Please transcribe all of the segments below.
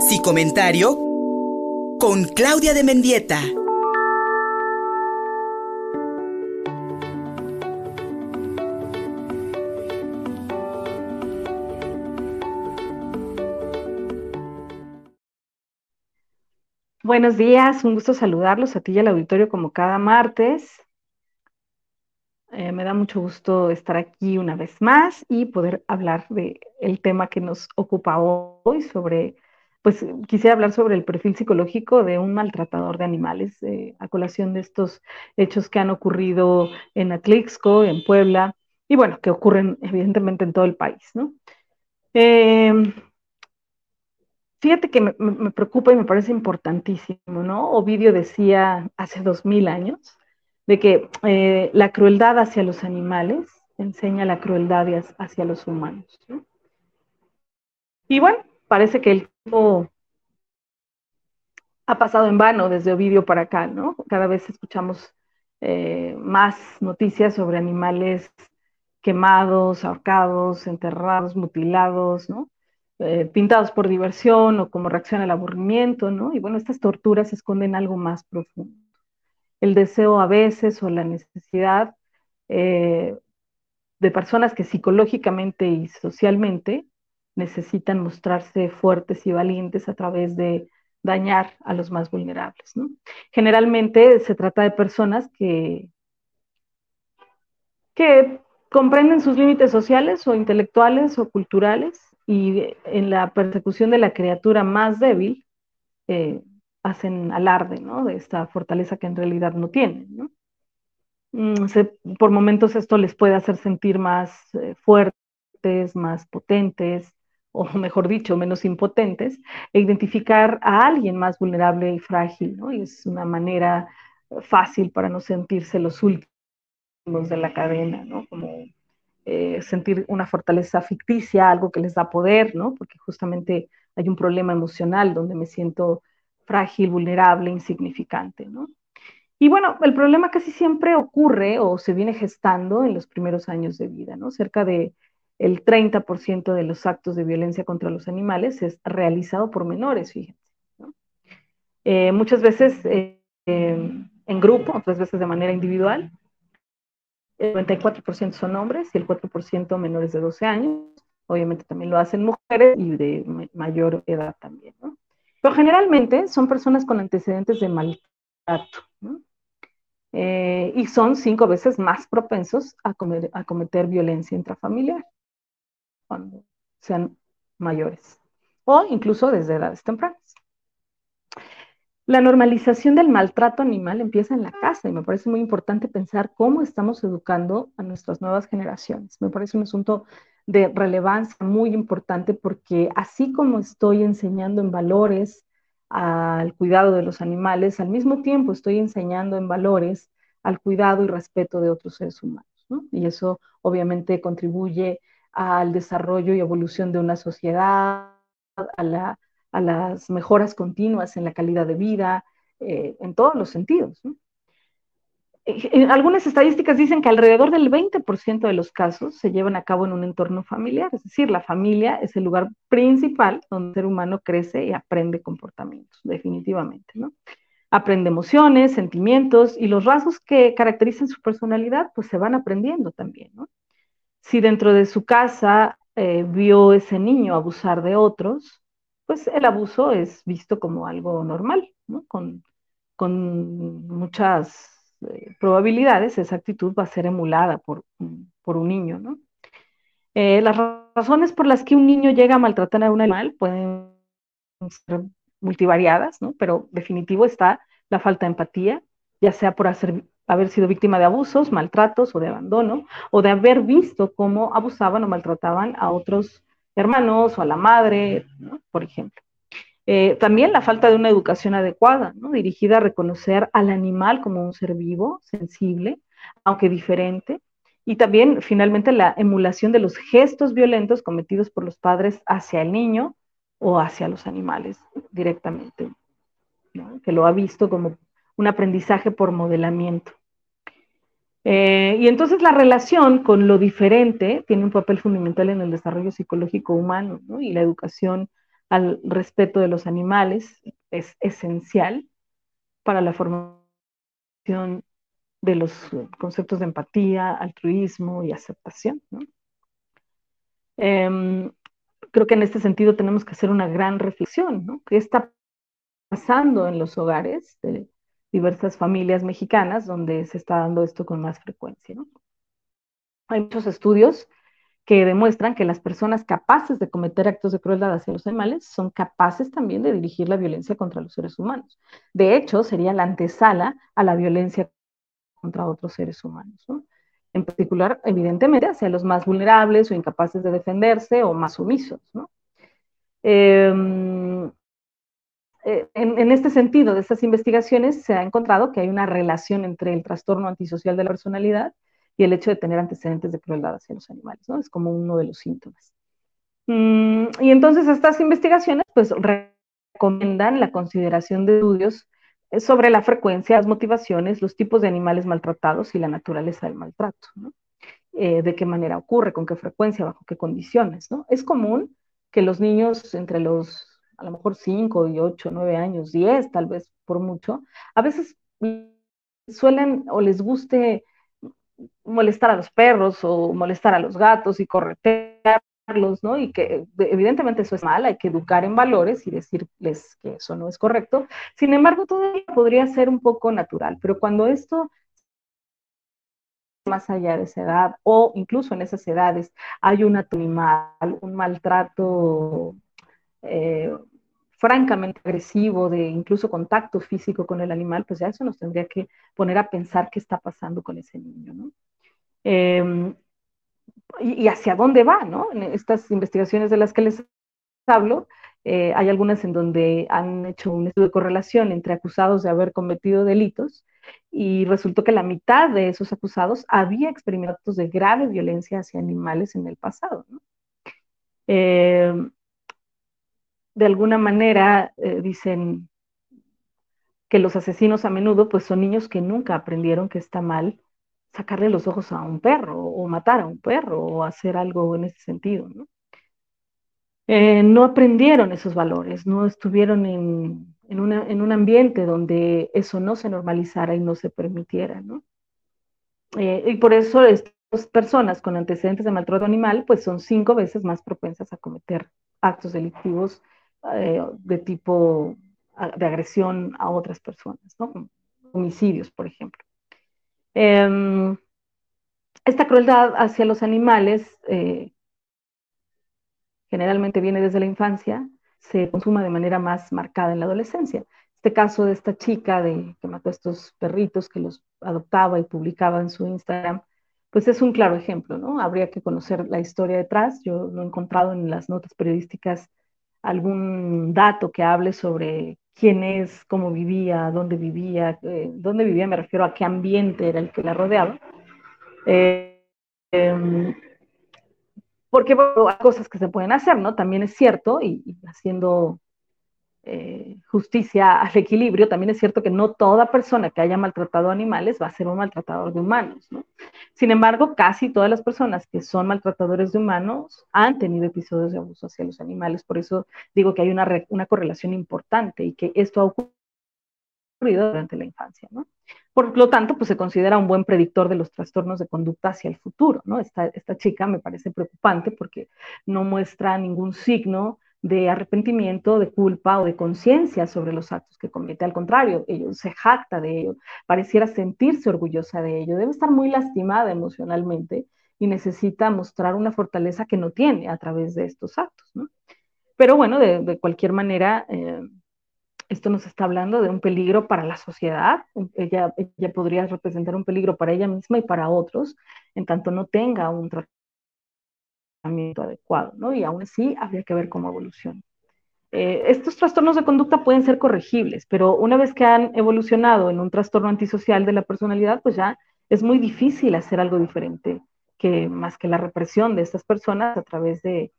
Si comentario con Claudia de Mendieta. Buenos días, un gusto saludarlos a ti y al auditorio como cada martes. Eh, me da mucho gusto estar aquí una vez más y poder hablar de el tema que nos ocupa hoy sobre, pues quisiera hablar sobre el perfil psicológico de un maltratador de animales eh, a colación de estos hechos que han ocurrido en Atlixco, en Puebla y bueno, que ocurren evidentemente en todo el país, ¿no? Em, fíjate que me, me, preocupa y me parece importantísimo, ¿no? Ovidio decía hace dos mil años de que eh, la crueldad hacia los animales enseña la crueldad hacia los humanos. Y bueno, parece que el tiempo ha pasado en vano desde Ovidio para acá, ¿no? Cada vez escuchamos eh, más noticias sobre animales quemados, ahorcados, enterrados, mutilados, ¿no? Eh, pintados por diversión o como reacción al aburrimiento, ¿no? Y bueno, estas torturas esconden algo más profundo el deseo a veces o la necesidad eh, de personas que psicológicamente y socialmente necesitan mostrarse fuertes y valientes a través de dañar a los más vulnerables. Generalmente se trata de personas que, que comprenden sus límites sociales o intelectuales o culturales y en la persecución de la criatura más débil eh, hacen alarde. De esta fortaleza que en realidad no tienen. Mm, por momentos esto les puede hacer sentir más eh, fuertes, más potentes, o mejor dicho, menos impotentes, e identificar a alguien más vulnerable y frágil, ¿no? Y es una manera fácil para no sentirse los últimos de la cadena, ¿no? Como eh, sentir una fortaleza ficticia, algo que les da poder, ¿no? Porque justamente hay un problema emocional donde me siento frágil, vulnerable, insignificante, ¿no? Y bueno, el problema casi siempre ocurre o se viene gestando en los primeros años de vida, ¿no? Cerca de el 30% de los actos de violencia contra los animales es realizado por menores, fíjense. Eh, muchas veces eh, en grupo, otras veces de manera individual. El 94% son hombres y el 4% menores de 12 años. Obviamente también lo hacen mujeres y de mayor edad también. Pero generalmente son personas con antecedentes de maltrato, eh, y son cinco veces más propensos a cometer violencia intrafamiliar cuando sean mayores o incluso desde edades tempranas. La normalización del maltrato animal empieza en la casa y me parece muy importante pensar cómo estamos educando a nuestras nuevas generaciones. Me parece un asunto de relevancia muy importante porque así como estoy enseñando en valores al cuidado de los animales, al mismo tiempo estoy enseñando en valores al cuidado y respeto de otros seres humanos. Y eso obviamente contribuye al desarrollo y evolución de una sociedad, a, las mejoras continuas en la calidad de vida, eh, en todos los sentidos. ¿no? algunas estadísticas dicen que alrededor del 20% de los casos se llevan a cabo en un entorno familiar, es decir, la familia es el lugar principal donde el ser humano crece y aprende comportamientos, definitivamente. Aprende emociones, sentimientos y los rasgos que caracterizan su personalidad, pues se van aprendiendo también. Si dentro de su casa eh, vio ese niño abusar de otros, pues el abuso es visto como algo normal, ¿no? Con, con muchas eh, probabilidades esa actitud va a ser emulada por, por un niño. Eh, las razones por las que un niño llega a maltratar a un animal pueden ser multivariadas. Pero definitivo está la falta de empatía, ya sea por haber sido víctima de abusos, maltratos o de abandono, o de haber visto cómo abusaban o maltrataban a otros hermanos o a la madre, por ejemplo. Eh, también la falta de una educación adecuada, ¿no? dirigida a reconocer al animal como un ser vivo, sensible, aunque diferente, y también finalmente la emulación de los gestos violentos cometidos por los padres hacia el niño o hacia los animales directamente, que lo ha visto como un aprendizaje por modelamiento. Eh, y entonces la relación con lo diferente tiene un papel fundamental en el desarrollo psicológico humano y la educación al respeto de los animales es esencial para la formación de los conceptos de empatía, altruismo y aceptación. Em, creo que en este sentido tenemos que hacer una gran reflexión, ¿no? ¿Qué está pasando en los hogares diversas familias mexicanas donde se está dando esto con más frecuencia? Hay muchos estudios que demuestran que las personas capaces de cometer actos de crueldad hacia los animales son capaces también de dirigir la violencia contra los seres humanos. De hecho, sería la antesala a la violencia contra otros seres humanos. En particular, evidentemente, hacia los más vulnerables o incapaces de defenderse o más sumisos. Em, eh, en, en, este sentido, de estas investigaciones se ha encontrado que hay una relación entre el trastorno antisocial de la personalidad y el hecho de tener antecedentes de crueldad hacia los animales, ¿no? Es como uno de los síntomas. Mm, y entonces estas investigaciones pues recomiendan la consideración de estudios eh, sobre la frecuencia, las motivaciones, los tipos de animales maltratados y la naturaleza del maltrato, ¿no? Eh, de qué manera ocurre, con qué frecuencia, bajo qué condiciones, ¿no? Es común que los niños entre los, a lo mejor 5 y 8, 9 años, 10 tal vez por mucho, a veces suelen o les guste molestar a los perros o molestar a los gatos y corretearlos, ¿no? Y que evidentemente eso es mal, hay que educar en valores y decirles que eso no es correcto. Sin embargo, todavía podría ser un poco natural, pero cuando esto más allá de esa edad o incluso en esas edades hay un animal, un maltrato eh, francamente agresivo, de incluso contacto físico con el animal, pues ya eso nos tendría que poner a pensar qué está pasando con ese niño, ¿no? Em, y, hacia dónde va, ¿no? En estas investigaciones de las que les hablo, eh, hay algunas en donde han hecho un estudio de correlación entre acusados de haber cometido delitos y resultó que la mitad de esos acusados había experimentado de grave violencia hacia animales en el pasado, ¿no? Em, de alguna manera eh, dicen que los asesinos a menudo pues son niños que nunca aprendieron que está mal sacarle los ojos a un perro o matar a un perro o hacer algo en ese sentido, ¿no? Eh, no aprendieron esos valores, no estuvieron en, en, un ambiente donde eso no se normalizara y no se permitiera, ¿no? Eh, y por eso estas personas con antecedentes de maltrato animal pues son cinco veces más propensas a cometer actos delictivos eh, de tipo de agresión a otras personas, ¿no? Homicidios, por ejemplo. Em, esta crueldad hacia los animales eh, generalmente viene desde la infancia, se consuma de manera más marcada en la adolescencia. Este caso de esta chica de, que mató a estos perritos, que los adoptaba y publicaba en su Instagram, pues es un claro ejemplo, ¿no? Habría que conocer la historia detrás. Yo no he encontrado en las notas periodísticas algún dato que hable sobre quién es, cómo vivía, dónde vivía, eh, dónde vivía me refiero a qué ambiente era el que la rodeaba. Eh, em, porque hay cosas que se pueden hacer, ¿no? También es cierto, y haciendo eh, justicia al equilibrio, también es cierto que no toda persona que haya maltratado animales va a ser un maltratador de humanos. Sin embargo, casi todas las personas que son maltratadores de humanos han tenido episodios de abuso hacia los animales. Por eso digo que hay una, una correlación importante y que esto ha ocurrido durante la infancia. Por lo tanto, pues se considera un buen predictor de los trastornos de conducta hacia el futuro. ¿no? Esta, esta chica me parece preocupante porque no muestra ningún signo de arrepentimiento, de culpa o de conciencia sobre los actos que comete. Al contrario, ella se jacta de ello, pareciera sentirse orgullosa de ello, debe estar muy lastimada emocionalmente y necesita mostrar una fortaleza que no tiene a través de estos actos. Pero bueno, de, cualquier manera, eh, esto nos está hablando de un peligro para la sociedad. Ella, ella podría representar un peligro para ella misma y para otros, en tanto no tenga un tratamiento adecuado, ¿no? Y aún así habría que ver cómo evoluciona. Eh, estos trastornos de conducta pueden ser corregibles, pero una vez que han evolucionado en un trastorno antisocial de la personalidad, pues ya es muy difícil hacer algo diferente que más que la represión de estas personas a través de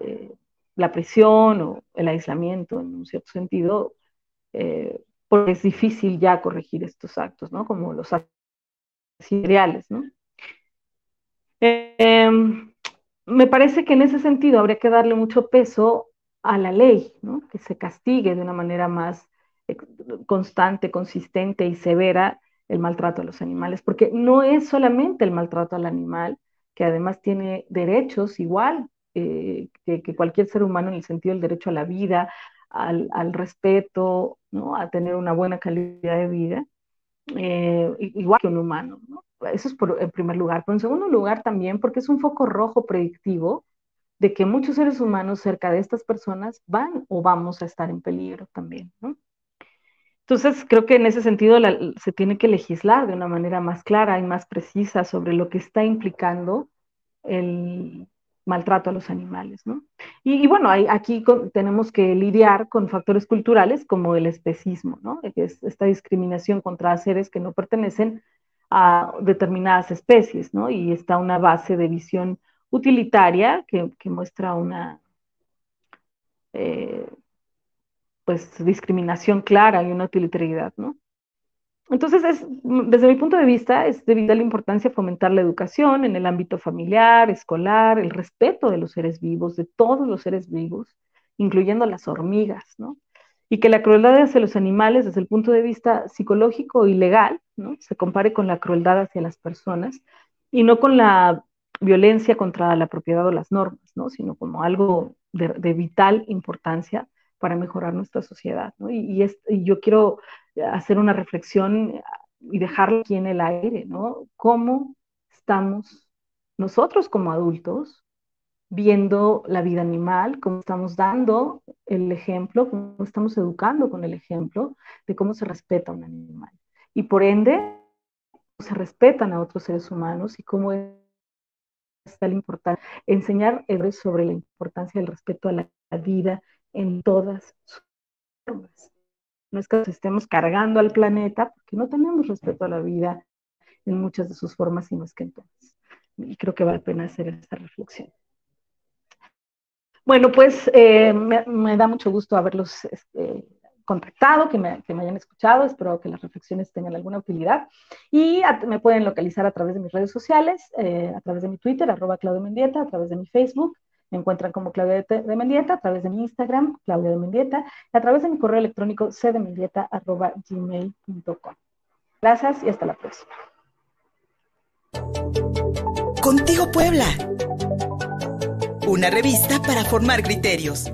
eh, la prisión o el aislamiento en un cierto sentido, eh, porque es difícil ya corregir estos actos, ¿no? Como los actos ideales, ¿no? Em, me parece que en ese sentido habría que darle mucho peso a la ley, ¿no? que se castigue de una manera más constante, consistente y severa el maltrato a los animales, porque no es solamente el maltrato al animal, que además tiene derechos igual eh, que, cualquier ser humano en el sentido del derecho a la vida, al, respeto, ¿no? a tener una buena calidad de vida, eh, igual que un humano. Eso es por, en primer lugar. Pero en segundo lugar también porque es un foco rojo predictivo de que muchos seres humanos cerca de estas personas van o vamos a estar en peligro también. Entonces, creo que en ese sentido se tiene que legislar de una manera más clara y más precisa sobre lo que está implicando el maltrato a los animales, ¿no? Y, bueno, aquí tenemos que lidiar con factores culturales como el especismo, ¿no? Es esta discriminación contra seres que no pertenecen a determinadas especies, ¿no? Y está una base de visión utilitaria que, muestra una eh, pues discriminación clara y una utilitariedad, ¿no? Entonces, es, desde mi punto de vista, es de vital importancia fomentar la educación en el ámbito familiar, escolar, el respeto de los seres vivos, de todos los seres vivos, incluyendo las hormigas, ¿no? Y que la crueldad hacia los animales, desde el punto de vista psicológico y legal, ¿no? Se compare con la crueldad hacia las personas y no con la violencia contra la propiedad o las normas, ¿no? Sino como algo de, vital importancia para mejorar nuestra sociedad. Y, yo quiero hacer una reflexión y dejarlo aquí en el aire, ¿no? ¿Cómo estamos nosotros como adultos viendo la vida animal, cómo estamos dando el ejemplo, cómo estamos educando con el ejemplo de cómo se respeta un animal. Y por ende, se respetan a otros seres humanos y cómo es tan importante enseñar sobre la importancia del respeto a la vida en todas sus formas. No es que nos estemos cargando al planeta, porque no tenemos respeto a la vida en muchas de sus formas, sino es que entonces. Y creo que vale la pena hacer esta reflexión. Bueno, pues eh, me, da mucho gusto haberlos este, contactado, que me, que hayan escuchado. Espero que las reflexiones tengan alguna utilidad. Y me pueden localizar a través de mis redes sociales, eh, a través de mi Twitter, arroba Claudio Mendieta, a través de mi Facebook, me encuentran como Claudia de Mendieta a través de mi Instagram, Claudia de Mendieta, a través de mi correo electrónico cdemendieta.gmail.com. Gracias y hasta la próxima. Contigo Puebla. Una revista para formar criterios.